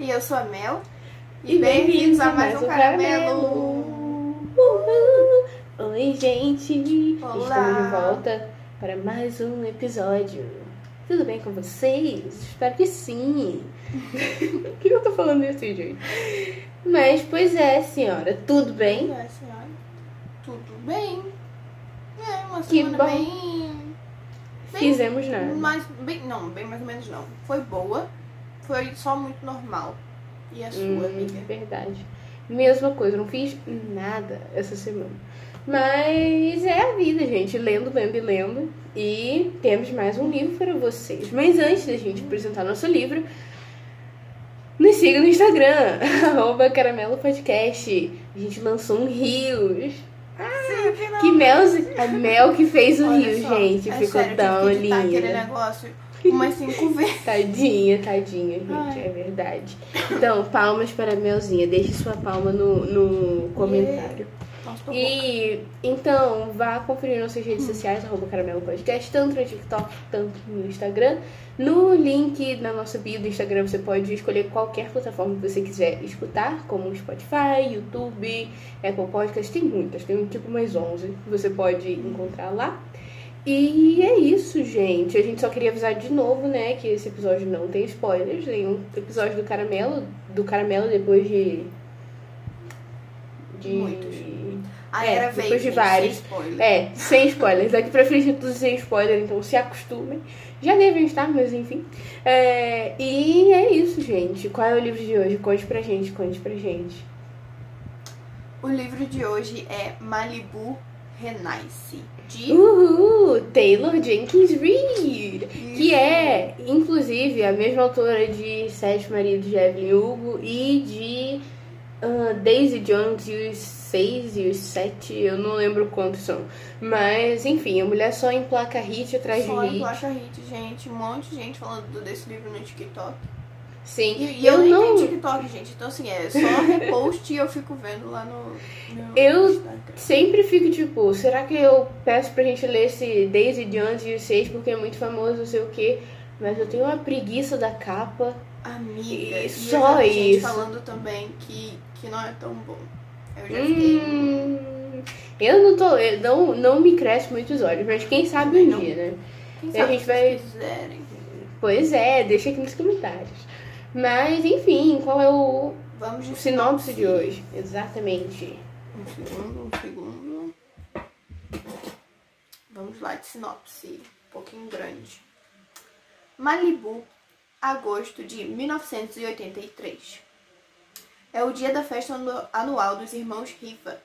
E eu sou a Mel. E bem-vindos a mais um caramelo. Uhul. Oi, gente. Olá. Estamos de volta para mais um episódio. Tudo bem com vocês? Espero que sim. Por que eu tô falando isso, gente? Mas, pois é, senhora. Tudo bem? É, senhora. Tudo bem? É, uma Que semana bom. bem... bem... Fizemos nada. Mais, bem... Não, bem mais ou menos não. Foi boa. Foi só muito normal. E a sua, Hum, amiga? verdade. Mesma coisa, não fiz nada essa semana. Mas é a vida, gente. Lendo, lendo e lendo. E temos mais um livro para vocês. Mas antes da gente apresentar nosso livro, nos siga no Instagram, arroba Caramelo Podcast. A gente lançou um Rios. Final. Que Mel, a Mel que fez o Olha Rios, só, gente. é Ficou sério, tão editar aquele lindo. negócio umas cinco vezes. Tadinha, tadinha, gente, Ai. é verdade. Então, palmas para a Melzinha. Deixe sua palma no, no comentário. Nossa, tô louca. E então, vá conferir nossas redes sociais, arroba Caramelo Podcast, tanto no TikTok, tanto no Instagram. No link na nossa bio do Instagram você pode escolher qualquer plataforma que você quiser escutar, como Spotify, YouTube, Apple Podcast, tem muitas, tem tipo mais 11 que você pode encontrar lá. E é isso, gente. A gente só queria avisar de novo, né, que esse episódio não tem spoilers. Tem um episódio do Caramelo, do Caramelo depois de. de Muitos. A É, era depois de vários. sem spoiler. É, sem spoilers. Daqui pra frente é tudo sem spoiler, então se acostumem. Já devem estar, mas enfim. É, e é isso, gente. Qual é o livro de hoje? Conte pra gente, conte pra gente. O livro de hoje é Malibu Renasce, de Uhul! Taylor Jenkins Reid! Que é, inclusive, a mesma autora de Sete Maridos de Evelyn Hugo e de ah, Daisy Jones e os Seis e os Sete, eu não lembro quantos são. Mas, enfim, a mulher só emplaca hit atrás Só de em hit. placa hit, gente. Um monte de gente falando desse livro no TikTok. Sim, E, e eu, nem não. tenho TikTok, gente. Então, assim, é só repost e eu fico vendo lá no, Eu- Instagram. Sempre fico tipo, será que eu peço pra gente ler esse Daisy Jones e os Seis porque é muito famoso, não sei o quê. Mas eu tenho uma preguiça da capa. Amiga, E só eu vi gente isso. falando também que, que não é tão bom. Eu já fiquei. Hum, eu não tô. eu não, não me cresce muito os olhos, mas quem sabe um Não. dia, né? Quem a sabe gente se vai- quiserem. Pois é, deixa aqui nos comentários. Mas enfim, qual é o Vamos de sinopse de hoje? Exatamente. Um segundo, um segundo. Vamos lá, de sinopse. Um pouquinho grande. Malibu, agosto de 1983. É o dia da festa anu- anual dos irmãos Riva,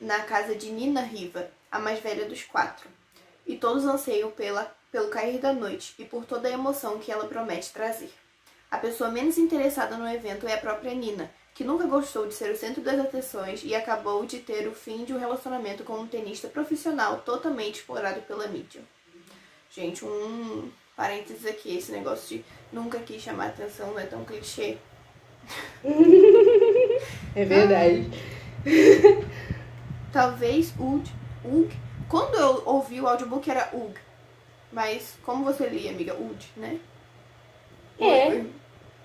na casa de Nina Riva, a mais velha dos quatro. E todos anseiam pela, pelo cair da noite e por toda a emoção que ela promete trazer. A pessoa menos interessada no evento é a própria Nina, que nunca gostou de ser o centro das atenções e acabou de ter o fim de um relacionamento com um tenista profissional totalmente explorado pela mídia. Gente, um parênteses aqui, esse negócio de nunca quis chamar atenção não é tão clichê. É verdade. Talvez Ug, Ug. Quando eu ouvi o audiobook era Ug. Mas como você lia, amiga? Ud, né? É.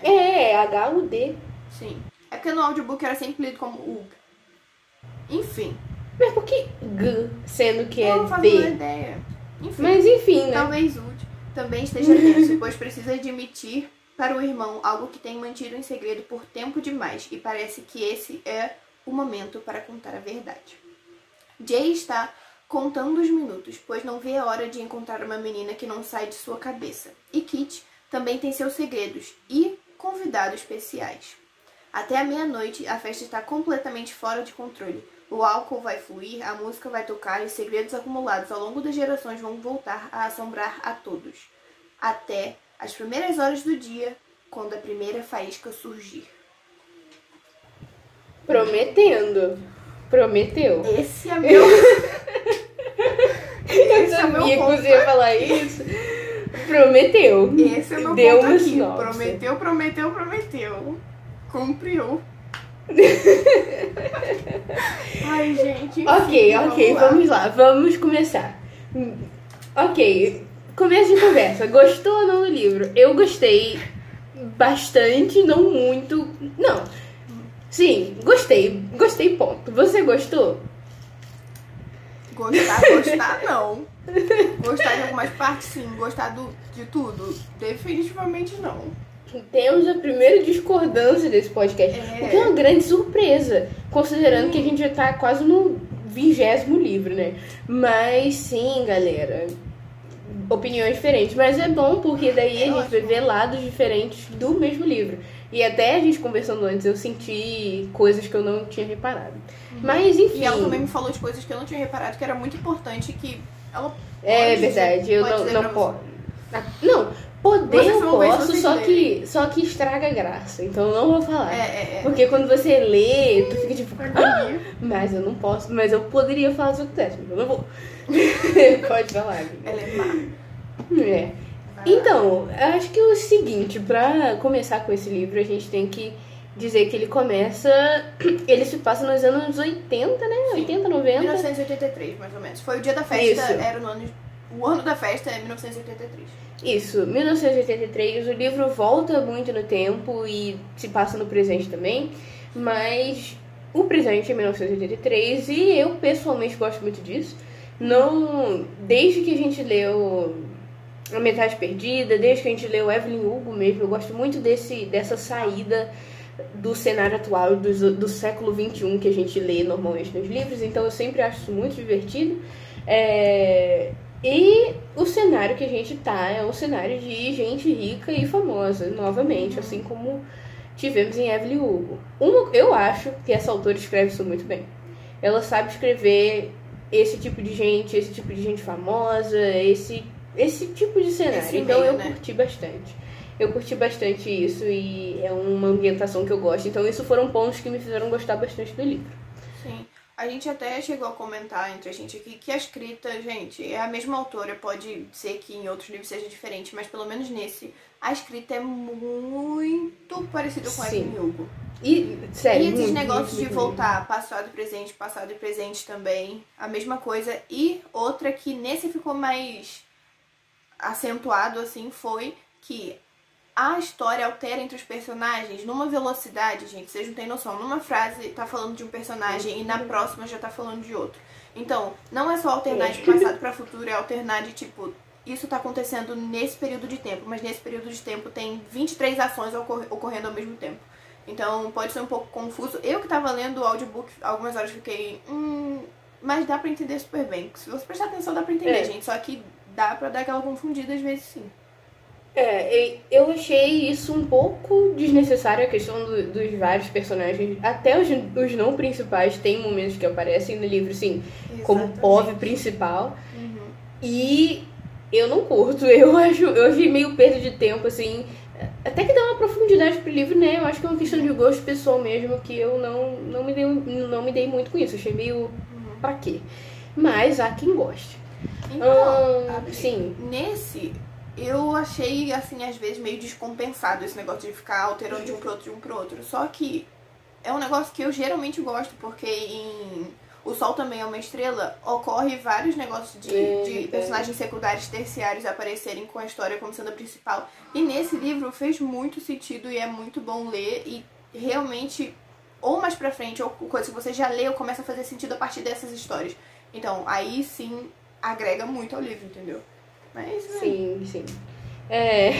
É, é H-U-D. Sim. É porque no audiobook era sempre lido como Ug. Enfim. Mas por que G, sendo que é não faço uma D? ideia. Enfim. Mas enfim, né? Talvez Ud também esteja tenso, pois precisa admitir para o irmão algo que tem mantido em segredo por tempo demais e parece que esse é o momento para contar a verdade. Jay está contando os minutos, pois não vê a hora de encontrar uma menina que não sai de sua cabeça. E Kit também tem seus segredos e convidados especiais. Até a meia-noite, a festa está completamente fora de controle. O álcool vai fluir, a música vai tocar e segredos acumulados ao longo das gerações vão voltar a assombrar a todos. Até as primeiras horas do dia, quando a primeira faísca surgir. Prometendo. Prometeu. Esse é meu. Eu Esse é meu você ia falar isso. Prometeu. Esse é meu Deu ponto aqui. Prometeu, prometeu, prometeu. Cumpriu. Ai, gente. enfim, Ok, ok, lá. vamos lá, vamos começar. Ok, começo de conversa. Gostou ou não do livro? Eu gostei bastante, não muito. Não. Sim, gostei. Gostei, ponto. Você gostou? Gostar, gostar não. Gostar de algumas partes, sim. Gostar do, de tudo, definitivamente não. Temos a primeira discordância desse podcast. É. O que é uma grande surpresa, considerando que a gente já tá quase no vigésimo livro, né? Mas sim, galera. Opiniões diferentes. Mas é bom porque daí a É gente vai ótimo. ver lados diferentes do mesmo livro. E até a gente conversando antes, eu senti coisas que eu não tinha reparado. Mas enfim. Uhum. E ela também me falou de coisas que eu não tinha reparado que era muito importante que ela É verdade, eu não, não posso. Não, poder eu posso, só que, só que estraga a graça. Então eu não vou falar. É, é, é. Porque quando você lê, tu fica tipo. "Ah, mas eu não posso, mas eu poderia falar se eu quisesse, mas eu não vou. Pode falar, Gui. Ela é má. É. Então, acho que o seguinte, pra começar com esse livro, a gente tem que dizer que ele começa. Ele se passa nos anos 80, né? 80, 90. 1983, mais ou menos. Foi o dia da festa, Isso. era o ano, o ano da festa é 1983. Isso, 1983. O livro volta muito no tempo e se passa no presente também, mas o presente é 1983 e eu pessoalmente gosto muito disso. Não, desde que a gente leu A Metade Perdida, desde que a gente leu Evelyn Hugo mesmo, eu gosto muito desse dessa saída do cenário atual do, do século XXI que a gente lê normalmente nos livros, então eu sempre acho isso muito divertido. É, e o cenário que a gente tá é um cenário de gente rica e famosa, novamente, assim como tivemos em Evelyn Hugo. Uma, eu acho que essa autora escreve isso muito bem. Ela sabe escrever esse tipo de gente, esse tipo de gente famosa, esse, esse tipo de cenário. Esse então meio, eu né? curti bastante. Eu curti bastante isso e é uma ambientação que eu gosto. Então, isso foram pontos que me fizeram gostar bastante do livro. Sim. A gente até chegou a comentar entre a gente aqui que a escrita, gente, é a mesma autora, pode ser que em outros livros seja diferente, mas pelo menos nesse, a escrita é muito parecida com a. Evelyn Hugo. E, sério, e esses muito, negócios muito, de muito voltar passado e presente, passado e presente também, a mesma coisa. E outra que nesse ficou mais acentuado, assim, foi que a história altera entre os personagens numa velocidade, gente, vocês não têm noção. Numa frase tá falando de um personagem e na próxima já tá falando de outro. Então, não é só alternar de passado pra futuro, é alternar de tipo, isso tá acontecendo nesse período de tempo, mas nesse período de tempo tem 23 ações ocor- ocorrendo ao mesmo tempo. Então pode ser um pouco confuso. Eu que tava lendo o audiobook, algumas horas fiquei. Hum, mas dá pra entender super bem. Se você prestar atenção, dá pra entender, É. gente. Só que dá pra dar aquela confundida às vezes sim. É, eu achei isso um pouco desnecessário, a questão do- dos vários personagens. Até os, os não principais tem momentos que aparecem no livro, sim, como. POV principal. Uhum. E eu não curto, eu acho, eu achei meio perda de tempo, assim. Até que dá uma profundidade pro livro, né? Eu acho que é uma questão de gosto pessoal mesmo, que eu não, não, me, dei, não me dei muito com isso. Achei meio Uhum. pra quê? Mas há quem goste. Então, Adri, sim. nesse, eu achei, assim, às vezes meio descompensado esse negócio de ficar alterando de um pro outro, de um pro outro. Só que é um negócio que eu geralmente gosto, porque em O Sol Também é uma Estrela ocorre vários negócios de, É, de personagens secundários terciários aparecerem com a história como sendo a principal. E nesse livro fez muito sentido e é muito bom ler e realmente, ou mais pra frente, ou coisa que você já leu, começa a fazer sentido a partir dessas histórias. Então, aí sim agrega muito ao livro, entendeu? Mas, né, Sim, sim. É,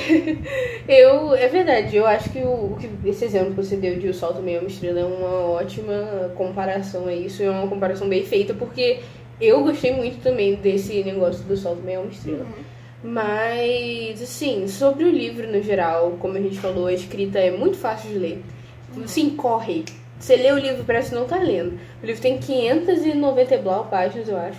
eu, é verdade, eu acho que, o, que esse exemplo que você deu de O Sol também é uma estrela é uma ótima comparação a isso, é uma comparação bem feita, porque eu gostei muito também desse negócio do Sol também é uma estrela. Uhum. Mas, assim, sobre o livro no geral, como a gente falou, a escrita é muito fácil de ler. Sim, corre. Você lê o livro, parece que não tá lendo. O livro tem 590 e blau páginas, eu acho.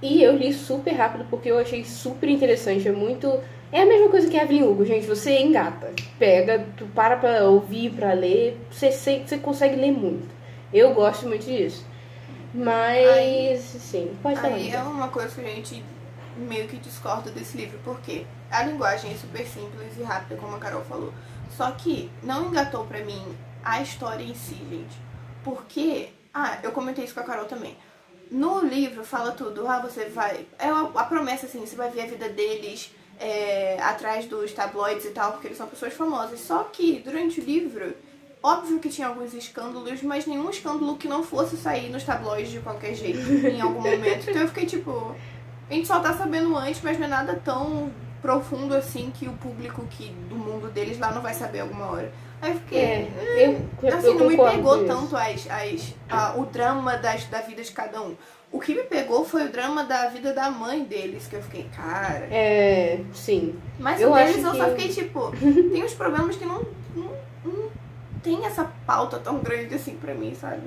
E eu li super rápido porque eu achei super interessante. É muito. É a mesma coisa que a Evelyn Hugo, gente. Você engata. Pega, tu para pra ouvir, pra ler. Você, você, você consegue ler muito. Eu gosto muito disso. Mas, Aí- sim, pode falar. Aí é uma coisa que a gente meio que discorda desse livro, porque a linguagem é super simples e rápida, como a Carol falou. Só que não engatou pra mim a história em si, gente. Porque, ah, eu comentei isso com a Carol também. No livro fala tudo, ah, você vai. É a, promessa assim, você vai ver a vida deles é, atrás dos tabloides e tal, porque eles são pessoas famosas. Só que durante o livro, óbvio que tinha alguns escândalos, mas nenhum escândalo que não fosse sair nos tabloides de qualquer jeito, em algum momento. Então eu fiquei tipo, a gente só tá sabendo antes, mas não é nada tão profundo assim que o público que do mundo deles lá não vai saber alguma hora. Aí eu fiquei. É, hum, eu, assim, eu não me pegou tanto as, as, a- o drama das, da vida de cada um. O que me pegou foi o drama da vida da mãe deles, que eu fiquei, cara. É, sim. Mas Eu o deles acho eu só que- fiquei tipo, tem uns problemas que não, não, não tem essa pauta tão grande assim pra mim, sabe?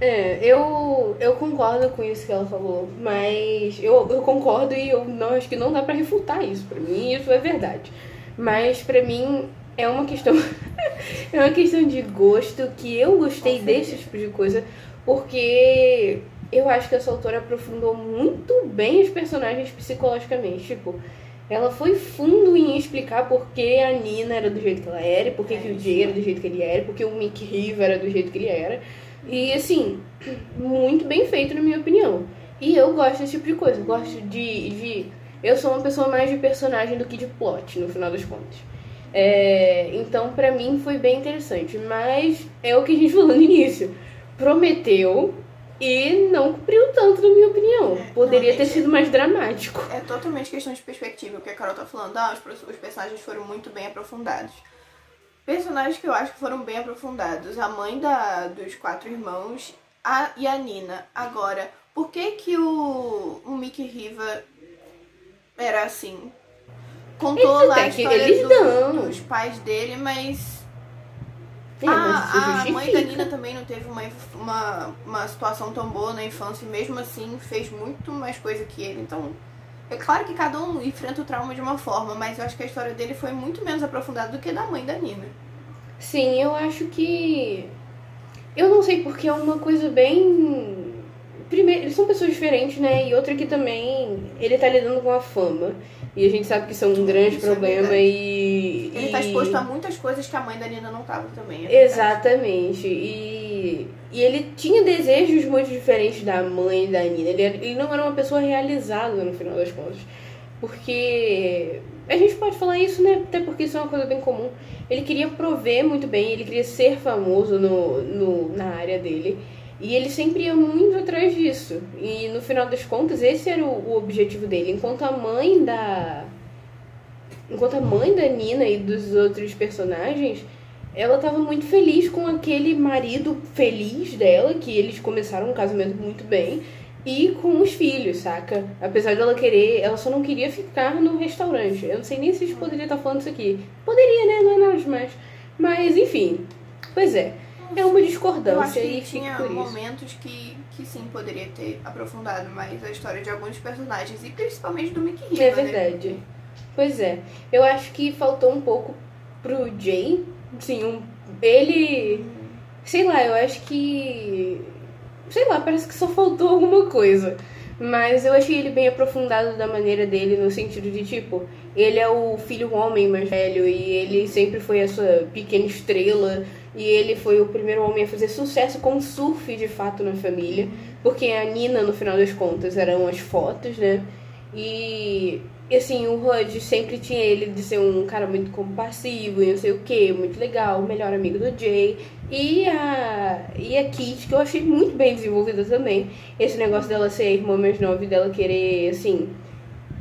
É, eu, eu concordo com isso que ela falou, mas eu, eu concordo e eu não, acho que não dá pra refutar isso. Pra mim, isso é verdade. Mas pra mim é uma questão. é uma questão de gosto que eu gostei desse tipo de coisa, porque eu acho que essa autora aprofundou muito bem os personagens psicologicamente. Tipo, ela foi fundo em explicar por que a Nina era do jeito que ela era, por que, É que o. Jay era do jeito que ele era, por que o Mick Riva era do jeito que ele era. E assim, muito bem feito, na minha opinião. E eu gosto desse tipo de coisa. Eu gosto de, de. Eu sou uma pessoa mais de personagem do que de plot, no final das contas. É, então, pra mim, foi bem interessante. Mas é o que a gente falou no início. Prometeu e não cumpriu tanto, na minha opinião. É, Poderia não, ter sido mais dramático. É totalmente questão de perspectiva, o que a Carol tá falando. Ah, os, os personagens foram muito bem aprofundados. Personagens que eu acho que foram bem aprofundados. A mãe da, dos quatro irmãos a, e a Nina. Agora, por que que o, o Mickey Riva era assim? Contou lá a que- história do- dos pais dele, mas É, mas a, a mãe da. Nina também não teve uma, uma, uma situação tão boa na infância e mesmo assim fez muito mais coisa que ele. Então, é claro que cada um enfrenta o trauma de uma forma, mas eu acho que a história dele foi muito menos aprofundada do que da mãe da Nina. Sim, eu acho que. Eu não sei porque é uma coisa bem. Primeiro, eles são pessoas diferentes, né? E outra que também ele tá lidando com a fama. E a gente sabe que isso é um grande Isso é problema e. Ele e... tá exposto a muitas coisas que a mãe da Nina não tava também. é. Exatamente. E, e ele tinha desejos muito diferentes da mãe da Nina. Ele, ele não era uma pessoa realizada no final das contas. Porque. A gente pode falar isso, né? Até porque isso é uma coisa bem comum. Ele queria prover muito bem, ele queria ser famoso no, no, na área dele. E ele sempre ia muito atrás disso. E no final das contas, esse era o, o objetivo dele. Enquanto a mãe da. Enquanto a mãe da Nina e dos outros personagens ela tava muito feliz com aquele marido feliz dela, que eles começaram um casamento muito bem, e com os filhos, saca? Apesar dela querer, ela só não queria ficar no restaurante. Eu não sei nem se a gente poderia estar falando isso aqui. Poderia, né? Não é nada demais. Mas, enfim. Pois é. É uma Eu acho discordância que e tinha momentos que, que sim poderia ter aprofundado mais a história de alguns personagens, e principalmente do Mickey Riva, É né? verdade. Pois é. Eu acho que faltou um pouco pro Jay. Sim, um, ele. Sei lá, eu acho que. Sei lá, parece que só faltou alguma coisa. Mas eu achei ele bem aprofundado da maneira dele, no sentido de tipo, ele é o filho homem mais velho e ele sempre foi essa pequena estrela. E ele foi o primeiro homem a fazer sucesso com surf de fato na família. Porque a Nina, no final das contas, eram as fotos, né? E e, assim, o Hud sempre tinha ele de ser um cara muito compassivo e não sei o que, muito legal, o melhor amigo do Jay. E a, e a Kit, que eu achei muito bem desenvolvida também. Esse negócio dela ser a irmã mais nova e dela querer, assim,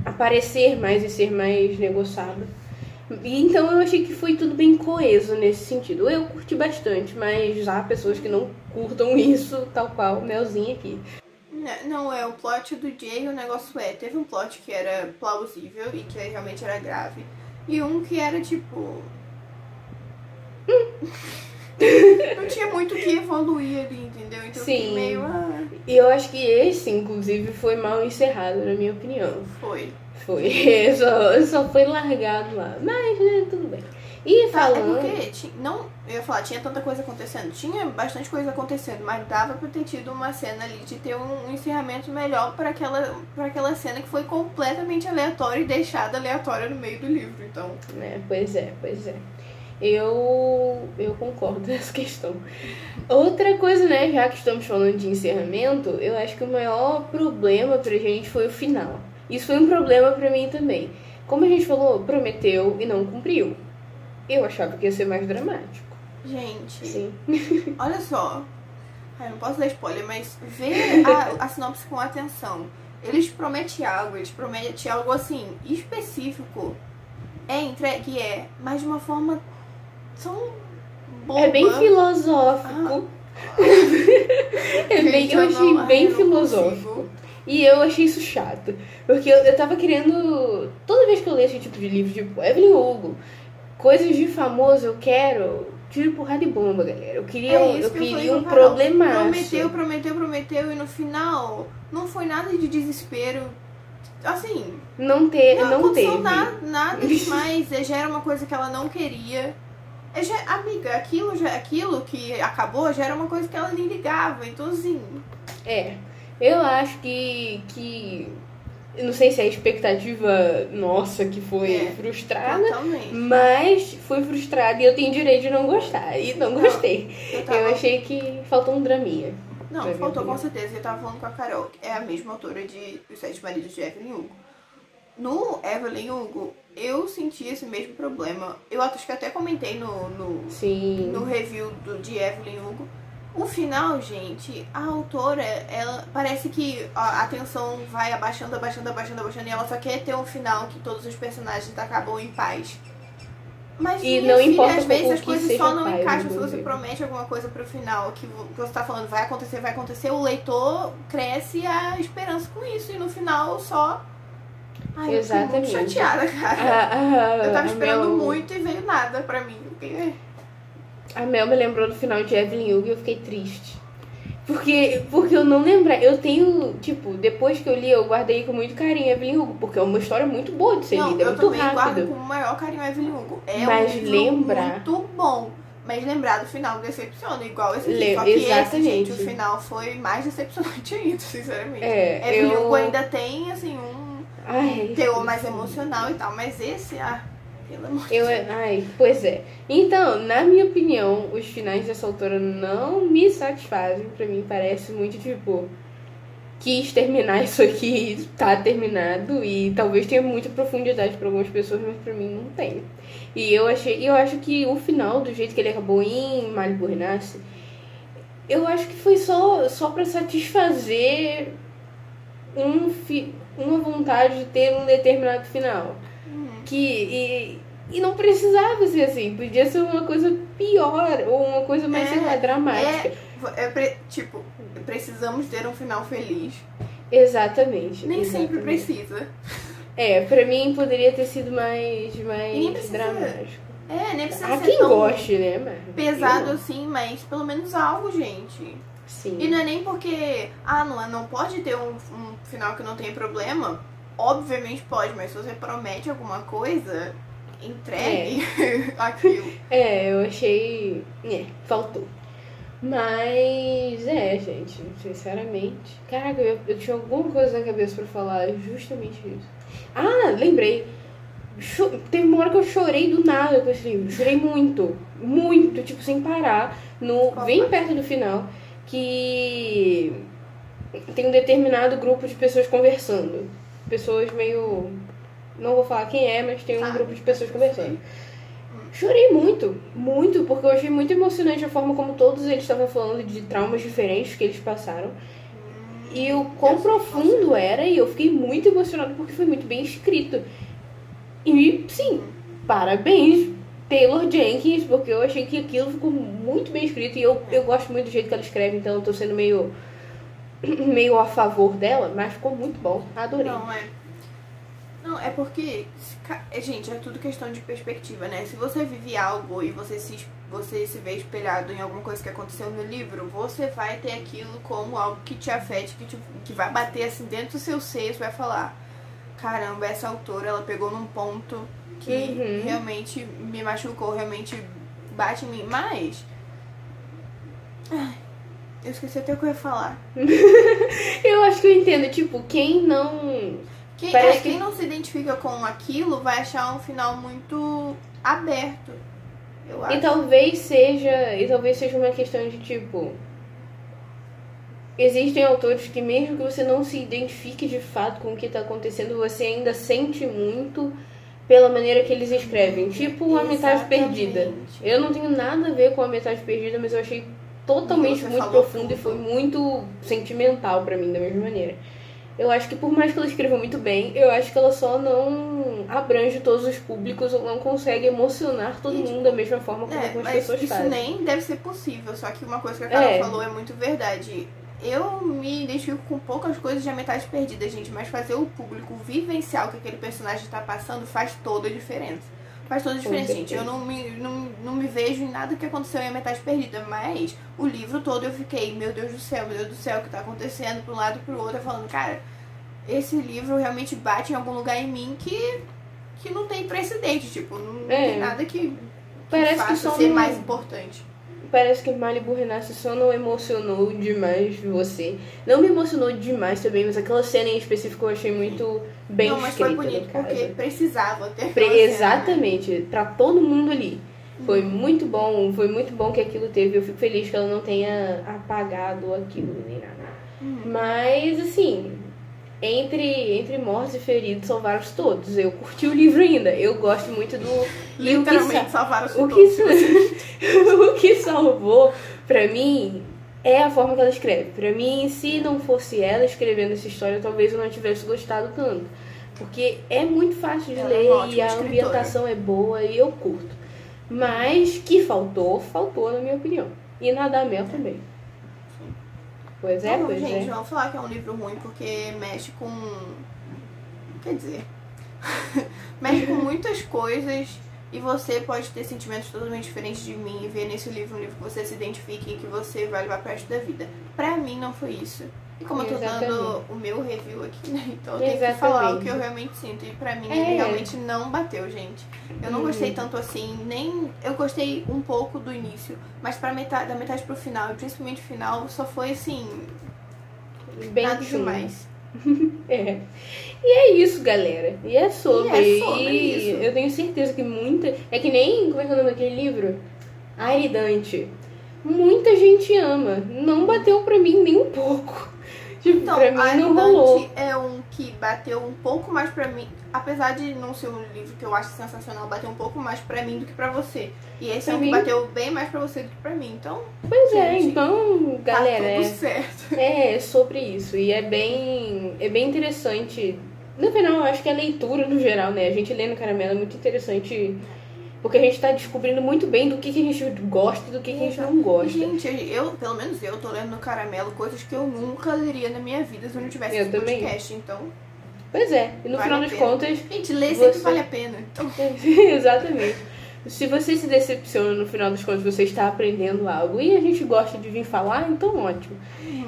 aparecer mais e ser mais negociada. Então eu achei que foi tudo bem coeso nesse sentido. Eu curti bastante, mas há pessoas que não curtam isso, tal qual o Melzinho aqui. N- Não, é o plot do Jay, o negócio é, teve um plot que era plausível e que realmente era grave. E um que era tipo. Não tinha muito o que evoluir ali, entendeu? Então Sim. meio. Ah, E eu acho que esse, inclusive, foi mal encerrado, na minha opinião. foi. Foi, só, só foi largado lá. Mas, né, tudo bem. E Tá, é falando. porque ti- não, eu ia falar, tinha tanta coisa acontecendo, tinha bastante coisa acontecendo, mas dava pra ter tido uma cena ali de ter um, um encerramento melhor para aquela, pra aquela cena que foi completamente aleatória e deixada aleatória no meio do livro. Então, né, pois é, pois é. Eu, eu concordo nessa questão. Outra coisa, né, já que estamos falando de encerramento, eu acho que o maior problema pra gente foi o final. Isso foi um problema pra mim também. como a gente falou, prometeu e não cumpriu. Eu achava que ia ser mais dramático. Gente, Sim. olha só. Ai, não posso dar spoiler, mas vê a, a sinopse com atenção. Eles prometem algo, eles prometem algo assim, específico. É entregue, é, mas de uma forma tão boba. É bem filosófico. é bem, eu eu achei bem eu filosófico. consigo. E eu achei isso chato. Porque eu, eu tava querendo. Toda vez que eu leio esse tipo de livro, tipo Evelyn Hugo, coisas de famoso, eu quero. Tiro porrada e bomba, galera. Eu queria, É eu que eu queria um com a Carol. problemaço. Prometeu, prometeu, prometeu, e no final não foi nada de desespero. Assim, Não, ter, não, não, teve. nada, nada demais. é, Já era uma coisa que ela não queria. É, já, amiga, aquilo, já, aquilo que acabou já era uma coisa que ela nem ligava. Então, assim, É. Eu acho que. que não sei se é a expectativa nossa que foi É, frustrada. totalmente. Mas fui frustrada e eu tenho direito de não gostar. E não gostei. Eu tava Eu achei que faltou um draminha. Não, faltou com certeza. Eu tava falando com a Carol, que é a mesma autora de Os Sete Maridos de Evelyn Hugo. No Evelyn Hugo, eu senti esse mesmo problema. Eu acho que até comentei no, no, Sim. no review do, de Evelyn Hugo. O final, gente, a autora, ela parece que a atenção vai abaixando, abaixando, abaixando, abaixando, e ela só quer ter um final que todos os personagens acabam em paz. Mas E não filha, importa às vezes as coisas só não encaixam. Se você promete alguma coisa pro final que vo- que você tá falando vai acontecer, vai acontecer, o leitor cresce a esperança com isso. E no final só. Ai, eu fiquei muito Exatamente. chateada, cara. a, eu tava esperando Mel- muito e veio nada pra mim. Eu A Mel me lembrou do final de Evelyn Hugo e eu fiquei triste. Porque, porque eu não lembro. Eu tenho, tipo, depois que eu li, eu guardei com muito carinho Evelyn Hugo, porque é uma história muito boa de ser Não, lida, é eu muito também guardo rápido. com o maior carinho Evelyn Hugo. É Mas um livro lembrar- muito bom. Mas lembrar do final decepciona, igual esse aqui. Le- Só que esse, exatamente. gente, o final foi mais decepcionante ainda, sinceramente. É, Evelyn eu- Hugo ainda tem, assim, um Ai, teor mais emocional e tal. Mas esse, ah, pelo amor de Eu, Deus. ai, pois é. Então, na minha opinião, os finais dessa autora não me satisfazem. Pra mim parece muito tipo quis terminar isso aqui, tá terminado e talvez tenha muita profundidade para algumas pessoas, mas pra mim não tem. E eu achei, eu acho que o final do jeito que ele acabou em Malibu Renasce, eu acho que foi só só para satisfazer um fi, uma vontade de ter um determinado final. Que e, e não precisava ser assim, podia ser uma coisa pior ou uma coisa mais, É, sei lá, dramática. É, é pre- tipo, precisamos ter um final feliz. Exatamente. Nem exatamente. sempre precisa. É, pra mim poderia ter sido mais, mais dramático. É, nem precisa Há ser quem tão goste, né? Pesado assim, mas pelo menos algo, gente. Sim. E não é nem porque, ah, não, não pode ter um, um final que não tenha problema. Obviamente pode, mas se você promete alguma coisa, entregue aquilo. É, eu achei. É, faltou. Mas é, gente, sinceramente. Caraca, eu, eu tinha alguma coisa na cabeça pra falar, justamente isso. Ah, lembrei. Cho- Teve uma hora que eu chorei do nada com esse livro. Chorei muito. Muito, tipo, sem parar. No, Qual bem parte? perto do final. Que tem um determinado grupo de pessoas conversando. Pessoas meio. Não vou falar quem é, mas tem um grupo de pessoas conversando. Chorei muito, muito, porque eu achei muito emocionante a forma como todos eles estavam falando de traumas diferentes que eles passaram. E o quão Eu profundo era, e eu fiquei muito emocionada porque foi muito bem escrito. E sim, parabéns, Taylor Jenkins, porque eu achei que aquilo ficou muito bem escrito e eu, eu gosto muito do jeito que ela escreve, então eu tô sendo meio, meio a favor dela, mas ficou muito bom, adorei. Não, é. Não, é porque, é, gente, é tudo questão de perspectiva, né? Se você vive algo e você se, você se vê espelhado em alguma coisa que aconteceu no livro, você vai ter aquilo como algo que te afete, que, te- que vai bater assim dentro do seu ser, você vai falar, caramba, essa autora, ela pegou num ponto que Uhum. realmente me machucou, realmente bate em mim. Mas. Ai, eu esqueci até o que eu ia falar. Eu acho que eu entendo, tipo, quem não. Quem, é, que- quem não se identifica com aquilo vai achar um final muito aberto. Eu acho. E talvez seja. E talvez seja uma questão de tipo. Existem autores que mesmo que você não se identifique de fato com o que está acontecendo, você ainda sente muito pela maneira que eles escrevem, tipo a metade perdida. Eu não tenho nada a ver com a metade perdida, mas eu achei totalmente muito profundo e foi muito sentimental pra mim da mesma maneira. Eu acho que por mais que ela escreva muito bem, eu acho que ela só não abrange todos os públicos ou não consegue emocionar todo E, mundo da mesma forma como É, algumas mas pessoas isso fazem. nem deve ser possível. Só que uma coisa que a Carol É. falou é muito verdade. Eu me identifico com poucas coisas A Metade Perdida, gente, mas fazer o público vivenciar o que aquele personagem tá passando faz toda a diferença. Faz toda a diferença, gente. Eu não me, não, não me vejo em nada que aconteceu em A Metade Perdida, mas o livro todo eu fiquei, meu Deus do céu, meu Deus do céu, o que tá acontecendo pra um lado e pro outro, falando, cara, esse livro realmente bate em algum lugar em mim que, que não tem precedente, tipo, não, É. tem nada que, que Parece que faça só ser não- mais importante. Parece que Malibu Renasce só não emocionou demais você. Não me emocionou demais também, mas aquela cena em específico eu achei muito bem não, mas foi escrita, bonito no caso. porque precisava ter Pre- cena, né? Exatamente, pra todo mundo ali. Foi muito bom, foi muito bom que aquilo teve. Eu fico feliz que ela não tenha apagado aquilo nem nada. Uhum. Mas assim, entre, entre mortos e feridos salvaram-se todos. Eu curti o livro ainda. Eu gosto muito do. Que, Literalmente sa- salvaram-se que, todos. sa- o que salvou pra mim é a forma que ela escreve. Pra mim, se não fosse ela escrevendo essa história, talvez eu não tivesse gostado tanto. Porque é muito fácil de Ela é ler uma e a escritora. ambientação é boa e eu curto. Mas que faltou, faltou na minha opinião. E na da Mel também. Pois é, Não, pois gente, é. vamos falar que é um livro ruim porque mexe com. Quer dizer. mexe com muitas coisas e você pode ter sentimentos totalmente diferentes de mim e ver nesse livro um livro que você se identifique e que você vai levar pro resto da vida. Pra mim não foi isso. E como eu tô dando Exatamente. o meu review aqui, né? Então eu tenho que falar o Exatamente. que eu realmente sinto. E pra mim É. ele realmente não bateu, gente. Eu não Uhum. gostei tanto assim, nem. Eu gostei um pouco do início, mas pra metade, da metade pro final, principalmente o final, só foi assim. Bem nada chum. demais. É. E é isso, galera. E é sobre. E é sobre E isso. Eu tenho certeza que muita. É que nem. Como é que é o nome daquele livro? Aridante. Muita gente ama. Não bateu pra mim nem um pouco. Tipo, Então, pra mim não rolou. É um que bateu um pouco mais pra mim, apesar de não ser um livro que eu acho sensacional, bateu um pouco mais pra mim do que pra você. E esse Pra é um mim? que bateu bem mais pra você do que pra mim. Então, Pois é, gente, então, galera. tá é- tudo certo. É, sobre isso. E é bem, é bem interessante. No final, eu acho que a leitura no geral, né? A gente lê no Caramelo é muito interessante. Porque a gente tá descobrindo muito bem do que, que a gente gosta e do que, que a gente não gosta. Gente, eu, pelo menos eu, tô lendo no Caramelo coisas que eu nunca leria na minha vida se eu não tivesse Eu esse também. podcast. Então, Pois é, e no Vale final das contas, gente, ler sempre Você- vale a pena. Então, exatamente. Se você se decepciona no final das contas, você está aprendendo algo e a gente gosta de vir falar, então ótimo.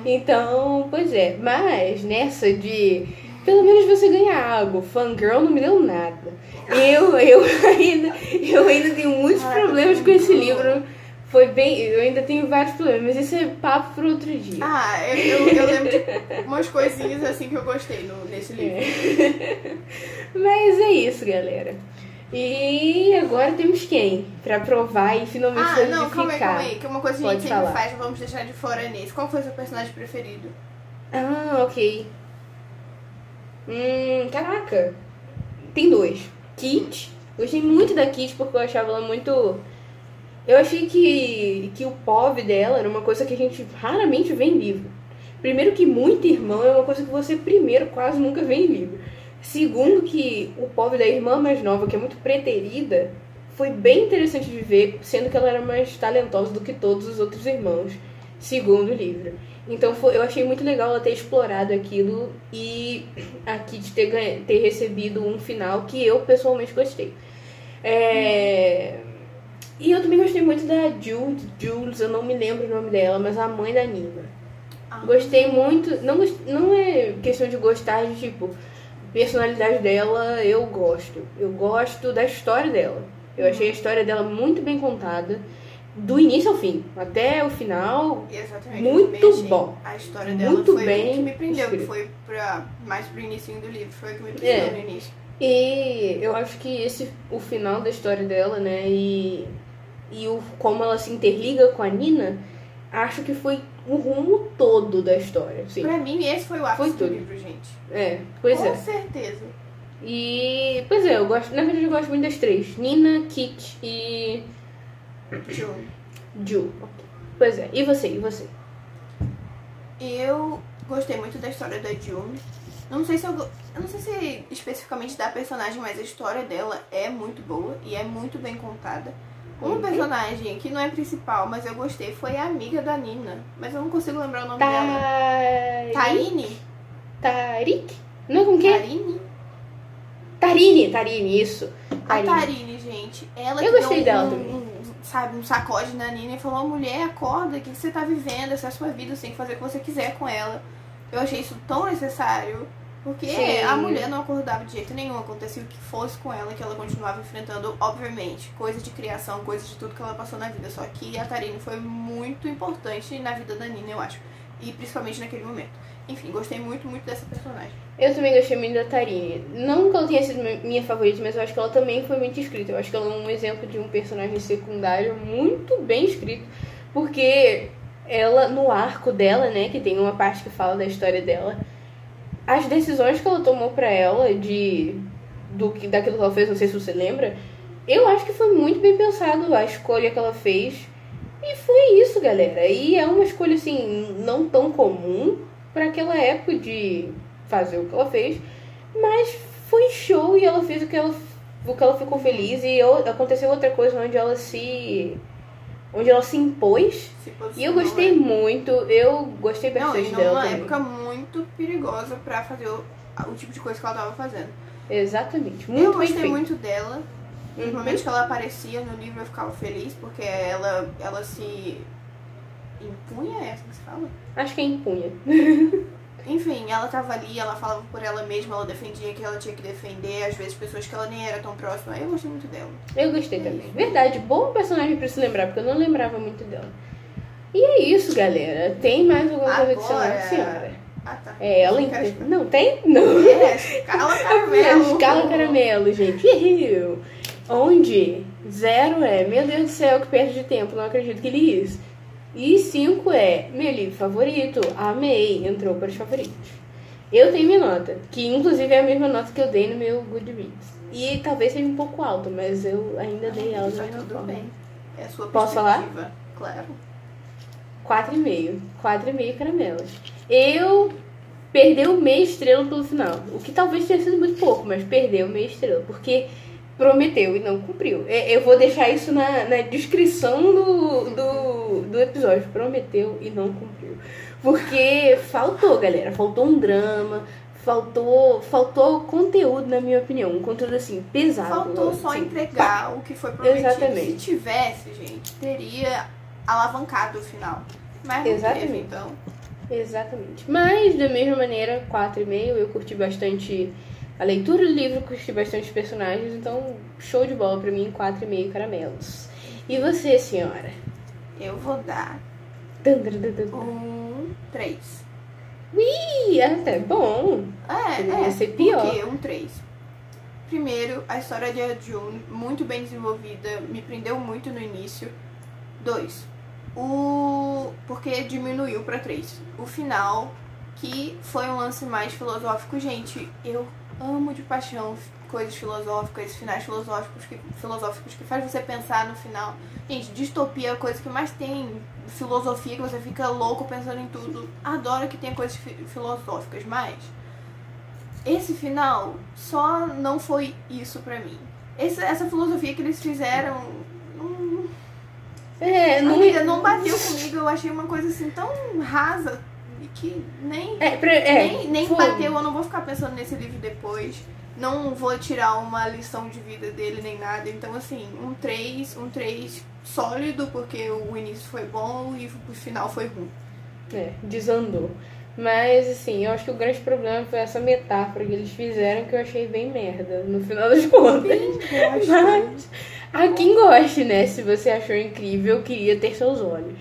Então, pois é, mas nessa de pelo menos você ganha algo, fangirl não me deu nada. Eu, eu ainda, eu ainda tenho muitos problemas com esse livro. Foi bem, eu ainda tenho vários problemas, mas isso é papo para outro dia. ah, eu, eu, eu lembro de umas coisinhas assim que eu gostei no, nesse livro. Mas é isso, galera. E agora temos quem? Pra provar e finalmente Ah, solidificar. não, calma aí, calma aí. Que uma coisa que a gente sempre faz, vamos deixar de fora nesse. Qual foi o seu personagem preferido? Ah, ok. Hum, caraca. Tem dois. Kit. Gostei muito da Kit porque eu achava ela muito. Eu achei que, que o POV dela era uma coisa que a gente raramente vê em livro. Primeiro que muito irmão é uma coisa que você primeiro quase nunca vê em livro. Segundo que o POV da irmã mais nova, que é muito preterida, foi bem interessante de ver, sendo que ela era mais talentosa do que todos os outros irmãos, segundo o livro. Então foi, eu achei muito legal ela ter explorado aquilo e a Kit ter, ganha- ter recebido um final que eu pessoalmente gostei. É, E eu também gostei muito da Jules, Jules, eu não me lembro o nome dela, mas a mãe da Nina. Ah, Gostei muito, não, não é questão de gostar de tipo, personalidade dela eu gosto. Eu gosto da história dela. Eu achei a história dela muito bem contada, do início ao fim, até o final. Exatamente. Muito achei. bom. A história dela Muito foi bem o que me prendeu, que escrito. foi pra, mais pro início do livro. Foi o que me prendeu É. no início. E eu acho que esse o final da história dela, né, e e o como ela se interliga com a Nina, acho que foi o rumo todo da história, sim. Pra mim, esse foi o ápice Foi do tudo. livro, gente. É, pois Com é. certeza. E, pois é, eu gosto, na verdade eu gosto muito das três. Nina, Kit e Ju. Pois é, e você, e você? Eu gostei muito da história da June. Não sei se eu, eu não sei se especificamente da personagem, mas a história dela é muito boa e é muito bem contada. Uma Uhum. personagem que não é principal, mas eu gostei, foi a amiga da Nina. Mas eu não consigo lembrar o nome dela. Tarik? Taine? Tarik? Não é com quê? Tarine? Tarine, Tarine, isso. A Tarine. Tarine, gente. Ela Eu que gostei dela um, também. um, sabe, um sacode na Nina e falou, mulher, acorda, o que você tá vivendo? Essa é a sua vida, você tem que fazer o que você quiser com ela. Eu achei isso tão necessário. Porque Sim. a mulher não acordava de jeito nenhum, acontecia o que fosse com ela, que ela continuava enfrentando, obviamente, coisas de criação, coisas de tudo que ela passou na vida. Só que a Tarine foi muito importante na vida da Nina, eu acho. E principalmente naquele momento. Enfim, gostei muito, muito dessa personagem. Eu também gostei muito da Tarine. Não que ela tenha sido mi- minha favorita, mas eu acho que ela também foi muito escrita. Eu acho que ela é um exemplo de um personagem secundário muito bem escrito. Porque ela, no arco dela, né, que tem uma parte que fala da história dela, as decisões que ela tomou pra ela de do que daquilo que ela fez, não sei se você lembra, eu acho que foi muito bem pensado a escolha que ela fez. E foi isso, galera. E é uma escolha assim não tão comum pra aquela época de fazer o que ela fez, mas foi show e ela fez o que ela o que ela ficou feliz e eu, aconteceu outra coisa onde ela se onde ela se impôs Se e eu gostei né? muito, eu gostei Não, bastante e dela numa também. época muito perigosa pra fazer o, o tipo de coisa que ela tava fazendo. Exatamente, muito eu gostei muito dela. Uhum. No momento que ela aparecia no livro eu ficava feliz, porque ela, ela se impunha, é assim que se fala? Acho que é impunha. Enfim, ela tava ali, ela falava por ela mesma, ela defendia que ela tinha que defender, às vezes pessoas que ela nem era tão próxima. Eu gostei muito dela. Eu gostei também. Verdade, bom personagem pra se lembrar, porque eu não lembrava muito dela. E é isso, galera. Tem mais alguma coisa adicional, Agora- senhora? Ah, tá. É, ela Não quero inte- Não, tem? Não. É, escala caramelo. Escala caramelo, gente. Ihiu. Onde zero é, meu Deus do céu, que perde de tempo, não acredito que ele isso. E cinco é, meu livro favorito, amei, entrou para os favoritos. Eu tenho minha nota, que inclusive é a mesma nota que eu dei no meu Goodreads. E talvez seja um pouco alta, mas eu ainda dei ela da Tá mesma tudo forma. bem. É a sua Posso falar? Claro. 4,5. 4,5 caramelos. Eu perdeu meia estrela pelo final. O que talvez tenha sido muito pouco, mas perdeu meia estrela. Porque prometeu e não cumpriu. É, Eu vou deixar isso na, na descrição do, do, do episódio. Prometeu e não cumpriu. Porque faltou, galera. Faltou um drama. Faltou, faltou conteúdo, na minha opinião. Um conteúdo assim, pesado. Faltou só assim. entregar o que foi prometido. Exatamente. Se tivesse, gente, teria alavancado o final. Mas não Exatamente. teve, então. Exatamente. Mas, da mesma maneira, 4,5, eu curti bastante a leitura do livro, curti bastante personagens, então show de bola pra mim, 4,5 caramelos. E você, senhora? Eu vou dar um 3. Ih, até bom. É, Poderia é. ser pior. Por quê? Um 3. Primeiro, a história de June, muito bem desenvolvida, me prendeu muito no início. 2. O. Porque diminuiu pra 3. O final, que foi um lance mais filosófico. Gente, eu amo de paixão coisas filosóficas, finais filosóficos que, filosóficos que faz você pensar no final. Gente, distopia é a coisa que mais tem filosofia, que você fica louco pensando em tudo. Adoro que tenha coisas fi- filosóficas, mas esse final só não foi isso pra mim. Esse- essa filosofia que eles fizeram não, É, não amiga, não bateu comigo. Eu achei uma coisa assim tão rasa e que nem, É, pra, é, nem, nem foi. bateu. Eu não vou ficar pensando nesse livro depois. Não vou tirar uma lição de vida dele nem nada. Então, assim, um 3, um 3 sólido, porque o início foi bom e o final foi ruim. É, desandou. Mas, assim, eu acho que o grande problema foi essa metáfora que eles fizeram que eu achei bem merda, no final das contas. Mas, a quem goste, né? Se você achou incrível, eu queria ter seus olhos.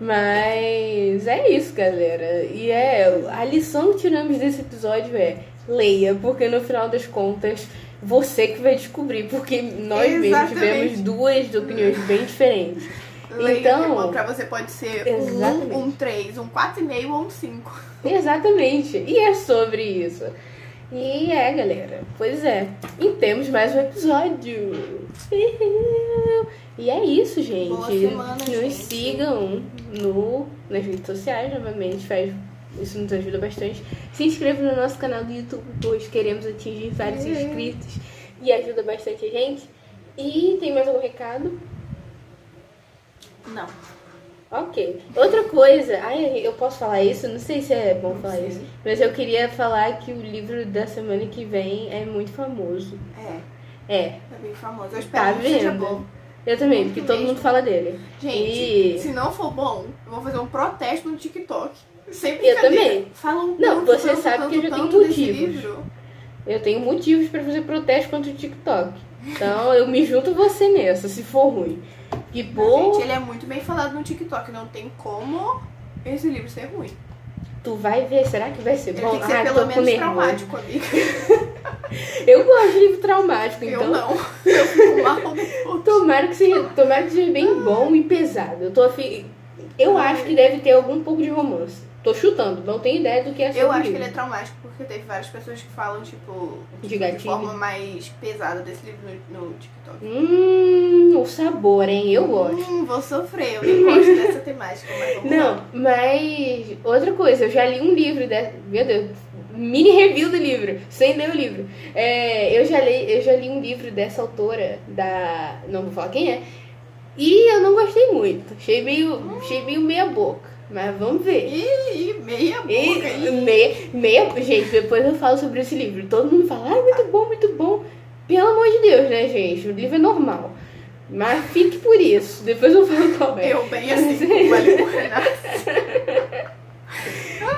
Mas é isso, galera. E é a lição que tiramos desse episódio é leia, porque no final das contas você que vai descobrir, porque nós mesmos tivemos duas opiniões bem diferentes. Leia Então- é pra você pode ser Exatamente. um 1, um 3, um 4,5 ou um 5. Exatamente. E é sobre isso. E é, galera. Pois é. E temos mais um episódio. E é isso, gente. Boa semana, Nos gente. sigam no, nas redes sociais, novamente. Faz, isso nos ajuda bastante. Se inscreva no nosso canal do YouTube, pois queremos atingir vários É. inscritos. E ajuda bastante a gente. E tem mais algum recado? Não. Ok. Outra coisa, ai, eu posso falar isso? Não sei se é bom falar isso. Mas eu queria falar que o livro da semana que vem é muito famoso. É, É, é bem famoso. Eu espero tá que seja vendo? bom. Eu também, porque todo mesmo. mundo fala dele. Gente, E- se não for bom, eu vou fazer um protesto no TikTok. Sem Eu também. Falam Não, tanto, você tanto, sabe tanto, que eu já tenho motivos. Eu tenho motivos pra fazer protesto contra o TikTok. Então eu me junto você nessa, se for ruim. E pô, Gente, ele é muito bem falado no TikTok. Não tem como esse livro ser ruim. tu vai ver, será que vai ser Ele bom? tem que ser ah, pelo menos nervoso. traumático, amiga. Eu gosto de livro traumático, Eu então. não. Eu fico mal depois. Tomara que seja, tomara que seja bem bom e pesado. Eu tô afim. Eu acho que deve ter algum pouco de romance. Tô chutando, não tenho ideia do que é sobre Eu acho que livro. ele é traumático porque teve várias pessoas que falam, tipo, De de gatilho. forma mais pesada desse livro no, no TikTok. Hum, o sabor, hein? Eu gosto. Hum, vou sofrer, eu gosto dessa temática, mas Não, lá. mas outra coisa, eu já li um livro de... Meu Deus, mini review do livro, sem ler o livro. É, eu, já li, eu já li um livro dessa autora, da. Não vou falar quem é. E eu não gostei muito. Achei meio, achei meio meia boca. Mas vamos ver. Ih, meia boca, hein? meia, meia. Gente, depois eu falo sobre esse livro. Todo mundo fala, ai, muito bom, muito bom. Pelo amor de Deus, né, gente? O livro é normal. Mas fique por isso. Depois eu falo qual é. Eu bem assim, vale por Renato.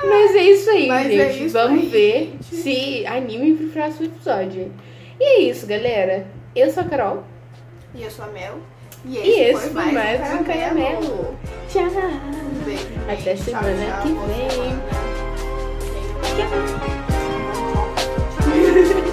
Mas é isso aí, Mas é gente. É isso Vamos aí, ver gente. se anime pro próximo episódio. E é isso, galera. Eu sou a Carol. E eu sou a Mel. E esse, e esse foi mais, mais um caramelo. Tchau. Beijo, Até semana tchau, que vem. Tchau.